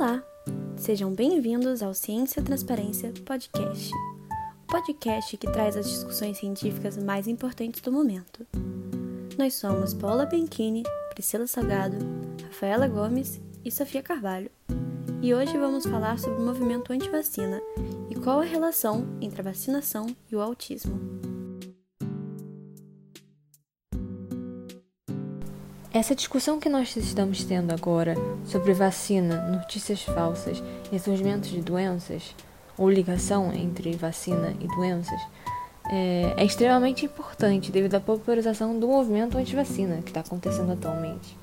Olá! Sejam bem-vindos ao Ciência Transparência Podcast, o podcast que traz as discussões científicas mais importantes do momento. Nós somos Paula Benchini, Priscila Salgado, Rafaela Gomes e Sofia Carvalho, e hoje vamos falar sobre o movimento anti-vacina e qual a relação entre a vacinação e o autismo. Essa discussão que nós estamos tendo agora sobre vacina, notícias falsas e surgimento de doenças, ou ligação entre vacina e doenças, é, é extremamente importante devido à popularização do movimento anti-vacina que está acontecendo atualmente.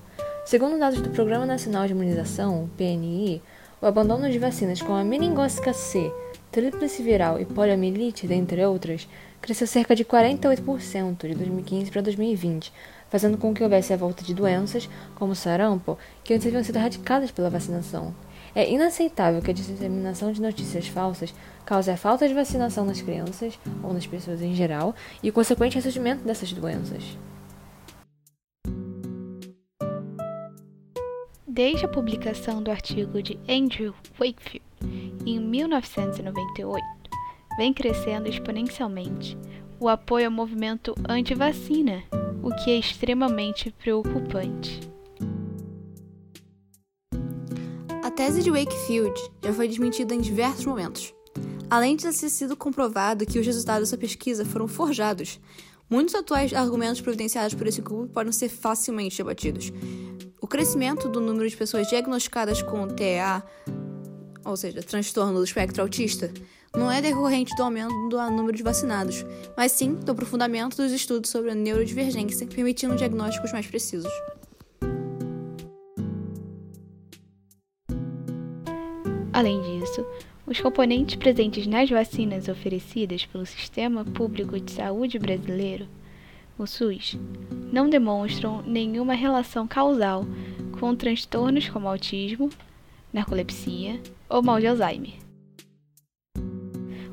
Segundo dados do Programa Nacional de Imunização, PNI, o abandono de vacinas como a meningócica C, tríplice viral e poliomielite, dentre outras, cresceu cerca de 48% de 2015 para 2020, fazendo com que houvesse a volta de doenças, como sarampo, que antes haviam sido erradicadas pela vacinação. É inaceitável que a disseminação de notícias falsas cause a falta de vacinação nas crianças, ou nas pessoas em geral, e o consequente ressurgimento dessas doenças. Desde a publicação do artigo de Andrew Wakefield em 1998, vem crescendo exponencialmente o apoio ao movimento anti-vacina o que é extremamente preocupante. A tese de Wakefield já foi desmentida em diversos momentos. Além de ter sido comprovado que os resultados dessa pesquisa foram forjados, muitos atuais argumentos providenciados por esse grupo podem ser facilmente debatidos. O crescimento do número de pessoas diagnosticadas com TEA, ou seja, transtorno do espectro autista, não é decorrente do aumento do número de vacinados, mas sim do aprofundamento dos estudos sobre a neurodivergência, permitindo diagnósticos mais precisos. Além disso, os componentes presentes nas vacinas oferecidas pelo Sistema Público de Saúde Brasileiro, o SUS, não demonstram nenhuma relação causal com transtornos como autismo, narcolepsia ou mal de Alzheimer.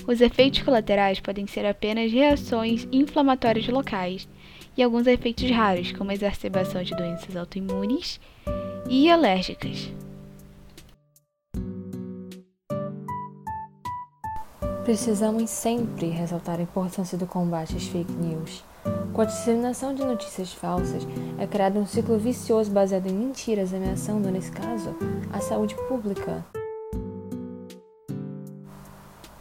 Os efeitos colaterais podem ser apenas reações inflamatórias locais e alguns efeitos raros, como a exacerbação de doenças autoimunes e alérgicas. Precisamos sempre ressaltar a importância do combate às fake news. Com a disseminação de notícias falsas, é criado um ciclo vicioso baseado em mentiras, ameaçando, nesse caso, a saúde pública.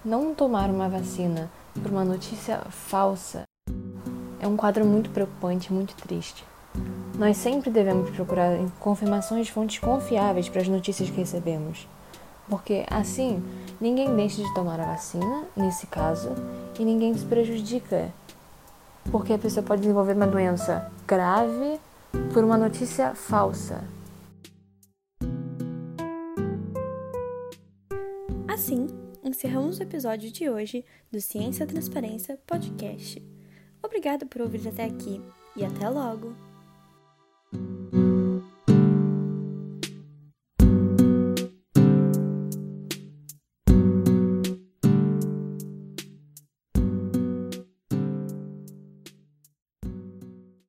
Não tomar uma vacina por uma notícia falsa é um quadro muito preocupante muito triste. Nós sempre devemos procurar confirmações de fontes confiáveis para as notícias que recebemos, porque assim ninguém deixa de tomar a vacina, nesse caso, e ninguém se prejudica, porque a pessoa pode desenvolver uma doença grave por uma notícia falsa. Assim, encerramos o episódio de hoje do Ciência Transparência Podcast. Obrigado por ouvir até aqui e até logo!